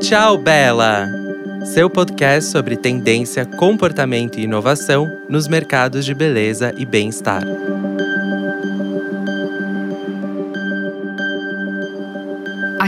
Tchau, Bela! Seu podcast sobre tendência, comportamento e inovação nos mercados de beleza e bem-estar.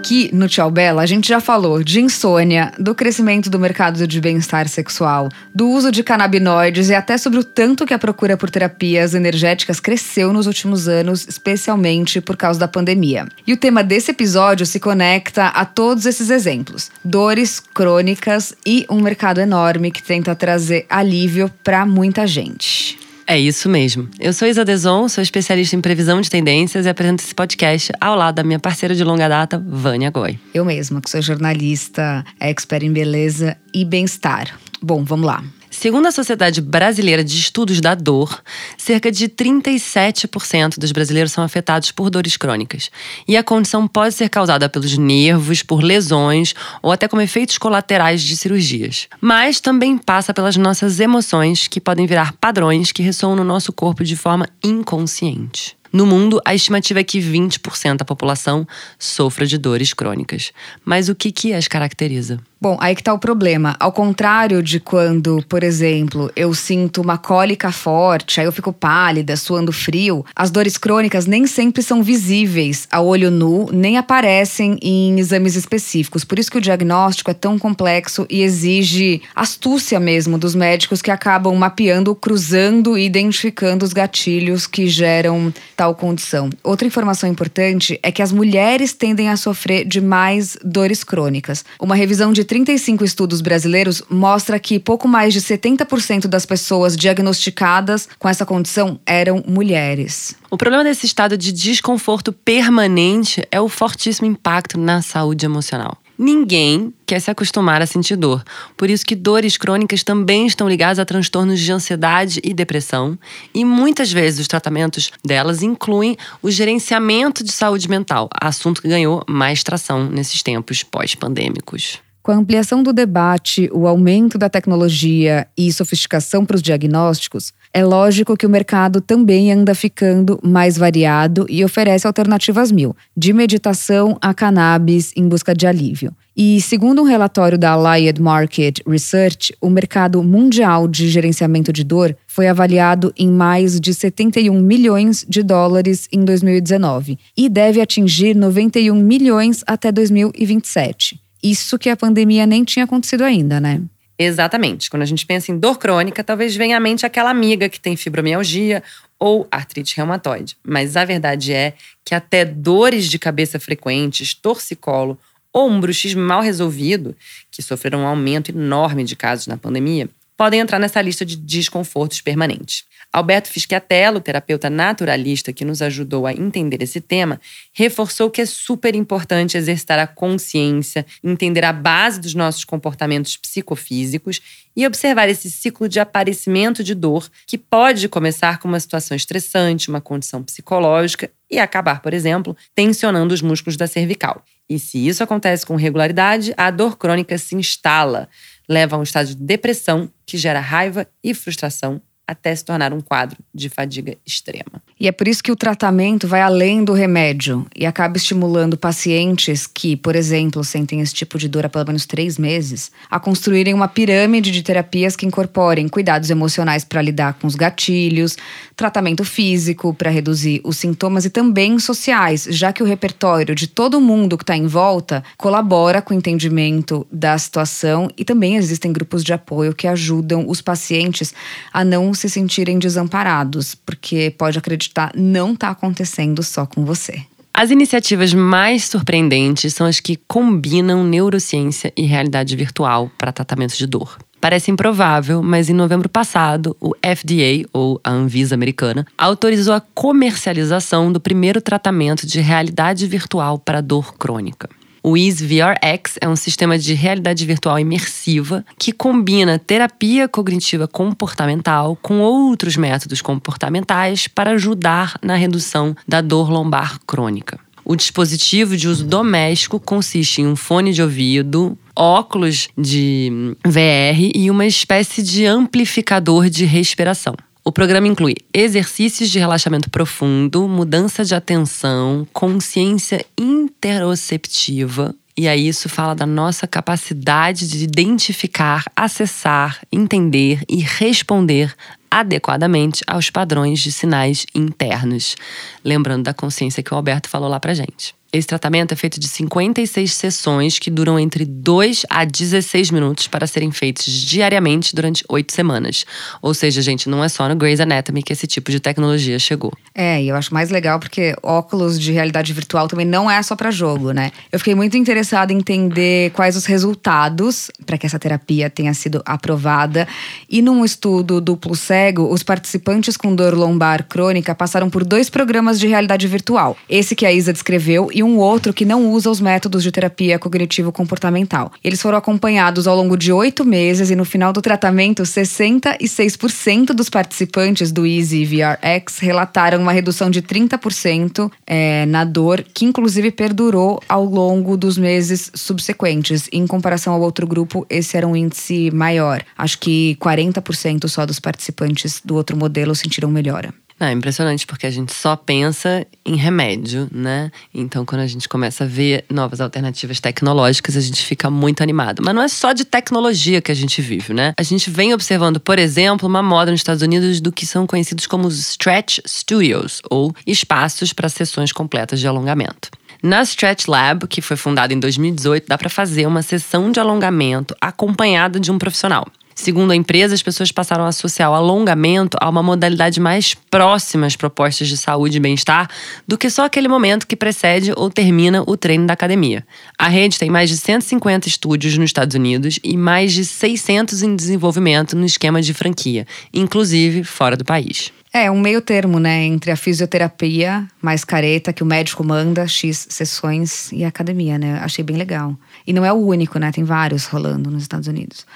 Aqui no Tchau Bela, a gente já falou de insônia, do crescimento do mercado de bem-estar sexual, do uso de canabinoides e até sobre o tanto que a procura por terapias energéticas cresceu nos últimos anos, especialmente por causa da pandemia. E o tema desse episódio se conecta a todos esses exemplos: dores crônicas e um mercado enorme que tenta trazer alívio para muita gente. É isso mesmo. Eu sou Isa Deson, sou especialista em previsão de tendências e apresento esse podcast ao lado da minha parceira de longa data, Vânia Goi. Eu mesma, que sou jornalista, expert em beleza e bem-estar. Bom, vamos lá. Segundo a Sociedade Brasileira de Estudos da Dor, cerca de 37% dos brasileiros são afetados por dores crônicas. E a condição pode ser causada pelos nervos, por lesões ou até como efeitos colaterais de cirurgias. Mas também passa pelas nossas emoções, que podem virar padrões que ressoam no nosso corpo de forma inconsciente. No mundo, a estimativa é que 20% da população sofra de dores crônicas. Mas o que, que as caracteriza? Bom, aí que tá o problema. Ao contrário de quando, por exemplo, eu sinto uma cólica forte, aí eu fico pálida, suando frio, as dores crônicas nem sempre são visíveis a olho nu, nem aparecem em exames específicos. Por isso que o diagnóstico é tão complexo e exige astúcia mesmo dos médicos que acabam mapeando, cruzando e identificando os gatilhos que geram tal condição. Outra informação importante é que as mulheres tendem a sofrer de mais dores crônicas. Uma revisão de 35 estudos brasileiros mostra que pouco mais de 70% das pessoas diagnosticadas com essa condição eram mulheres. O problema desse estado de desconforto permanente é o fortíssimo impacto na saúde emocional. Ninguém quer se acostumar a sentir dor. Por isso que dores crônicas também estão ligadas a transtornos de ansiedade e depressão, e muitas vezes os tratamentos delas incluem o gerenciamento de saúde mental, assunto que ganhou mais tração nesses tempos pós-pandêmicos. Com a ampliação do debate, o aumento da tecnologia e sofisticação para os diagnósticos, é lógico que o mercado também anda ficando mais variado e oferece alternativas mil, de meditação a cannabis em busca de alívio. E segundo um relatório da Allied Market Research, o mercado mundial de gerenciamento de dor foi avaliado em mais de 71 milhões de dólares em 2019 e deve atingir 91 milhões até 2027. Isso que a pandemia nem tinha acontecido ainda, né? Exatamente. Quando a gente pensa em dor crônica, talvez venha à mente aquela amiga que tem fibromialgia ou artrite reumatoide. Mas a verdade é que até dores de cabeça frequentes, torcicolo ou um bruxismo mal resolvido, que sofreram um aumento enorme de casos na pandemia, podem entrar nessa lista de desconfortos permanentes. Alberto Fischiatello, terapeuta naturalista que nos ajudou a entender esse tema, reforçou que é super importante exercitar a consciência, entender a base dos nossos comportamentos psicofísicos e observar esse ciclo de aparecimento de dor que pode começar com uma situação estressante, uma condição psicológica e acabar, por exemplo, tensionando os músculos da cervical. E se isso acontece com regularidade, a dor crônica se instala, leva a um estado de depressão que gera raiva e frustração até se tornar um quadro de fadiga extrema. E é por isso que o tratamento vai além do remédio e acaba estimulando pacientes que, por exemplo, sentem esse tipo de dor há pelo menos três meses, a construírem uma pirâmide de terapias que incorporem cuidados emocionais para lidar com os gatilhos, tratamento físico para reduzir os sintomas e também sociais, já que o repertório de todo mundo que está em volta colabora com o entendimento da situação e também existem grupos de apoio que ajudam os pacientes a não se sentirem desamparados, porque pode acreditar, não está acontecendo só com você. As iniciativas mais surpreendentes são as que combinam neurociência e realidade virtual para tratamento de dor. Parece improvável, mas em novembro passado, o FDA, ou a Anvisa americana, autorizou a comercialização do primeiro tratamento de realidade virtual para dor crônica. O EaseVRX é um sistema de realidade virtual imersiva que combina terapia cognitiva comportamental com outros métodos comportamentais para ajudar na redução da dor lombar crônica. O dispositivo de uso doméstico consiste em um fone de ouvido, óculos de VR e uma espécie de amplificador de respiração. O programa inclui exercícios de relaxamento profundo, mudança de atenção, consciência interoceptiva. E aí, isso fala da nossa capacidade de identificar, acessar, entender e responder adequadamente aos padrões de sinais internos. Lembrando da consciência que o Alberto falou lá pra gente. Esse tratamento é feito de 56 sessões que duram entre 2 a 16 minutos para serem feitos diariamente durante 8 semanas. Ou seja, gente, não é só no Grey's Anatomy que esse tipo de tecnologia chegou. É, e eu acho mais legal porque óculos de realidade virtual também não é só para jogo, né? Eu fiquei muito interessada em entender quais os resultados para que essa terapia tenha sido aprovada. E num estudo duplo cego, os participantes com dor lombar crônica passaram por dois programas de realidade virtual. Esse que a Isa descreveu e um outro que não usa os métodos de terapia cognitivo-comportamental. Eles foram acompanhados ao longo de oito meses e no final do tratamento, 66% dos participantes do Easy VRX relataram uma redução de 30% é, na dor, que inclusive perdurou ao longo dos meses subsequentes. Em comparação ao outro grupo, esse era um índice maior. Acho que 40% só dos participantes do outro modelo sentiram melhora. É impressionante porque a gente só pensa em remédio, né? Então, quando a gente começa a ver novas alternativas tecnológicas, a gente fica muito animado. Mas não é só de tecnologia que a gente vive, né? A gente vem observando, por exemplo, uma moda nos Estados Unidos do que são conhecidos como os Stretch Studios, ou espaços para sessões completas de alongamento. Na Stretch Lab, que foi fundada em 2018, dá para fazer uma sessão de alongamento acompanhada de um profissional. Segundo a empresa, as pessoas passaram a associar o alongamento a uma modalidade mais próxima às propostas de saúde e bem-estar do que só aquele momento que precede ou termina o treino da academia. A rede tem mais de 150 estúdios nos Estados Unidos e mais de 600 em desenvolvimento no esquema de franquia, inclusive fora do país. É, um meio termo, né, entre a fisioterapia mais careta, que o médico manda, X sessões, e a academia, né? Achei bem legal. E não é o único, né? Tem vários rolando nos Estados Unidos.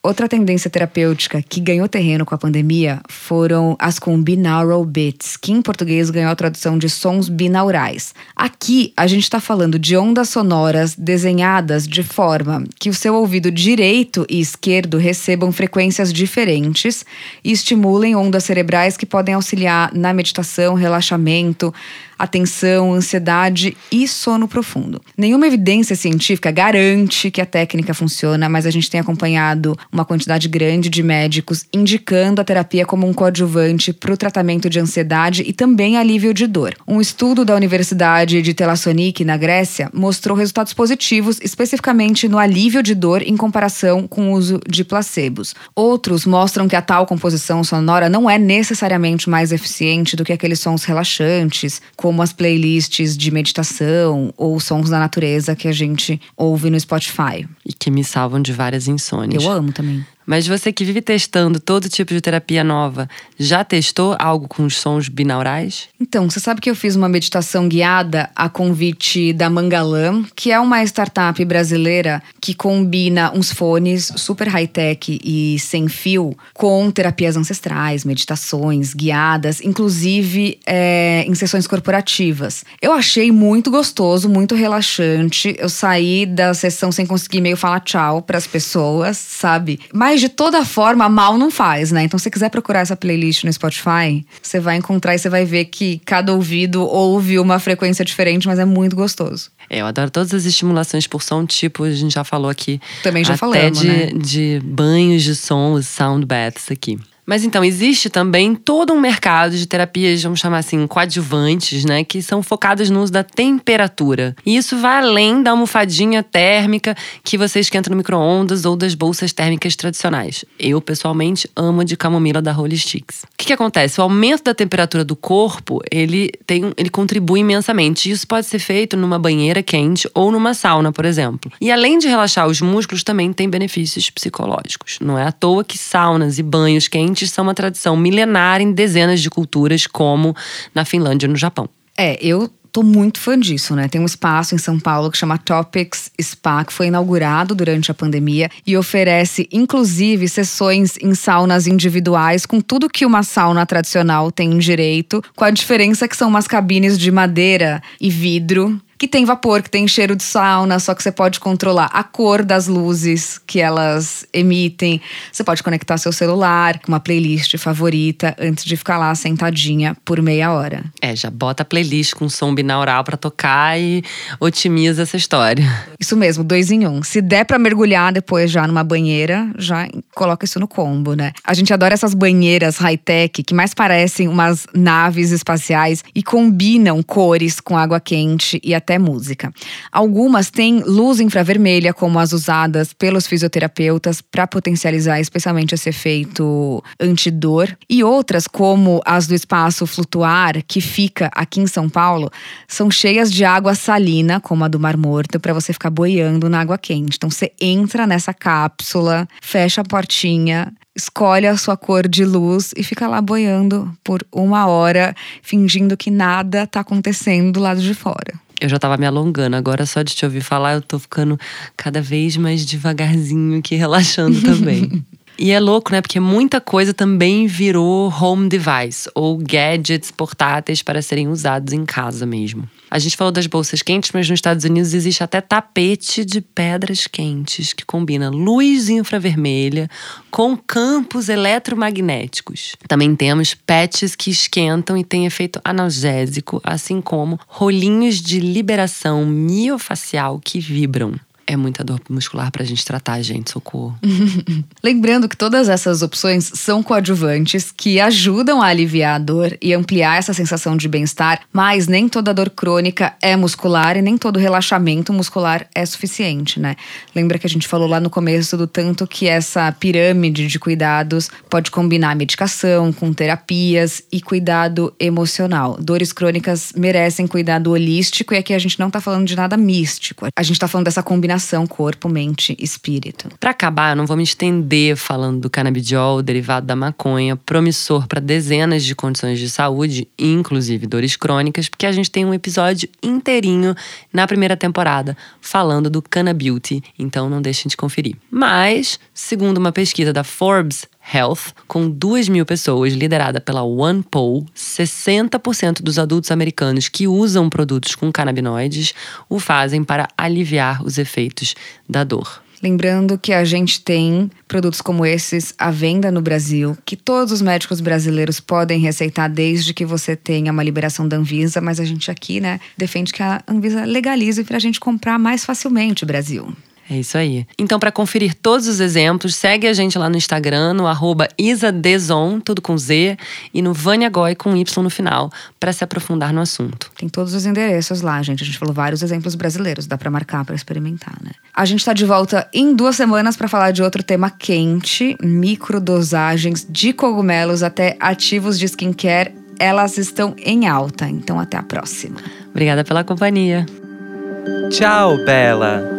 Outra tendência terapêutica que ganhou terreno com a pandemia foram as com binaural beats, que em português ganhou a tradução de sons binaurais. Aqui a gente está falando de ondas sonoras desenhadas de forma que o seu ouvido direito e esquerdo recebam frequências diferentes e estimulem ondas cerebrais que podem auxiliar na meditação, relaxamento, atenção, ansiedade e sono profundo. Nenhuma evidência científica garante que a técnica funciona, mas a gente tem acompanhado uma quantidade grande de médicos indicando a terapia como um coadjuvante para o tratamento de ansiedade e também alívio de dor. Um estudo da Universidade de Thessaloniki, na Grécia, mostrou resultados positivos, especificamente no alívio de dor em comparação com o uso de placebos. Outros mostram que a tal composição sonora não é necessariamente mais eficiente do que aqueles sons relaxantes, como as playlists de meditação ou sons da natureza que a gente ouve no Spotify. E que me salvam de várias insônias. Eu amo também. Mas você que vive testando todo tipo de terapia nova, já testou algo com os sons binaurais? Então, você sabe que eu fiz uma meditação guiada a convite da Mangalam, que é uma startup brasileira que combina uns fones super high-tech e sem fio com terapias ancestrais, meditações guiadas, inclusive é, em sessões corporativas. Eu achei muito gostoso, muito relaxante. Eu saí da sessão sem conseguir meio falar tchau para as pessoas, sabe? Mas mas de toda forma, mal não faz, né? Então, se você quiser procurar essa playlist no Spotify, você vai encontrar e você vai ver que cada ouvido ouve uma frequência diferente, mas é muito gostoso. É, eu adoro todas as estimulações por som, tipo, a gente já falou aqui. Também já até falamos, de, né? de banhos de som, os sound baths aqui. Mas então, existe também todo um mercado de terapias, vamos chamar assim, coadjuvantes, né? Que são focadas no uso da temperatura. E isso vai além da almofadinha térmica que você esquenta no micro-ondas ou das bolsas térmicas tradicionais. Eu, pessoalmente, amo a de camomila da Holy Sticks. O que, que acontece? O aumento da temperatura do corpo, ele, tem, ele contribui imensamente. Isso pode ser feito numa banheira quente ou numa sauna, por exemplo. E além de relaxar os músculos, também tem benefícios psicológicos. Não é à toa que saunas e banhos quentes são uma tradição milenar em dezenas de culturas, como na Finlândia e no Japão. É, eu tô muito fã disso, né? Tem um espaço em São Paulo que chama Topics Spa, que foi inaugurado durante a pandemia e oferece, inclusive, sessões em saunas individuais com tudo que uma sauna tradicional tem direito, com a diferença que são umas cabines de madeira e vidro que tem vapor, que tem cheiro de sauna, só que você pode controlar a cor das luzes que elas emitem. Você pode conectar seu celular com uma playlist favorita antes de ficar lá sentadinha por meia hora. É, já bota a playlist com som binaural para tocar e otimiza essa história. Isso mesmo, dois em um. Se der para mergulhar depois já numa banheira, já coloca isso no combo, né? A gente adora essas banheiras high-tech que mais parecem umas naves espaciais e combinam cores com água quente e até música. Algumas têm luz infravermelha, como as usadas pelos fisioterapeutas para potencializar especialmente esse efeito antidor, e outras, como as do espaço flutuar, que fica aqui em São Paulo, são cheias de água salina, como a do Mar Morto, para você ficar boiando na água quente. Então você entra nessa cápsula, fecha a portinha, escolhe a sua cor de luz e fica lá boiando por uma hora, fingindo que nada está acontecendo do lado de fora. Eu já tava me alongando, agora só de te ouvir falar, eu tô ficando cada vez mais devagarzinho aqui, relaxando também. E é louco, né? Porque muita coisa também virou home device ou gadgets portáteis para serem usados em casa mesmo. A gente falou das bolsas quentes, mas nos Estados Unidos existe até tapete de pedras quentes que combina luz infravermelha com campos eletromagnéticos. Também temos patches que esquentam e têm efeito analgésico, assim como rolinhos de liberação miofacial que vibram. É muita dor muscular pra gente tratar, gente, socorro. Lembrando que todas essas opções são coadjuvantes que ajudam a aliviar a dor e ampliar essa sensação de bem-estar, mas nem toda dor crônica é muscular e nem todo relaxamento muscular é suficiente, né? Lembra que a gente falou lá no começo do tanto que essa pirâmide de cuidados pode combinar medicação com terapias e cuidado emocional. Dores crônicas merecem cuidado holístico e aqui a gente não tá falando de nada místico. A gente tá falando dessa combinação combinação corpo, mente, espírito. Para acabar, eu não vou me estender falando do canabidiol, derivado da maconha, promissor para dezenas de condições de saúde, inclusive dores crônicas, porque a gente tem um episódio inteirinho na primeira temporada falando do Cannabeauty, então não deixem de conferir. Mas, segundo uma pesquisa da Forbes, Health, com 2 mil pessoas, liderada pela OnePoll, 60% dos adultos americanos que usam produtos com canabinoides o fazem para aliviar os efeitos da dor. Lembrando que a gente tem produtos como esses à venda no Brasil, que todos os médicos brasileiros podem receitar desde que você tenha uma liberação da Anvisa, mas a gente aqui, né, defende que a Anvisa legalize para a gente comprar mais facilmente o Brasil. É isso aí. Então, para conferir todos os exemplos, segue a gente lá no Instagram, no arroba isadezon, tudo com Z, e no Vânia Goy com Y no final, para se aprofundar no assunto. Tem todos os endereços lá, gente. A gente falou vários exemplos brasileiros, dá para marcar, para experimentar, né? A gente está de volta em duas semanas para falar de outro tema quente: microdosagens de cogumelos até ativos de skincare. Elas estão em alta, então até a próxima. Obrigada pela companhia. Tchau, Bela!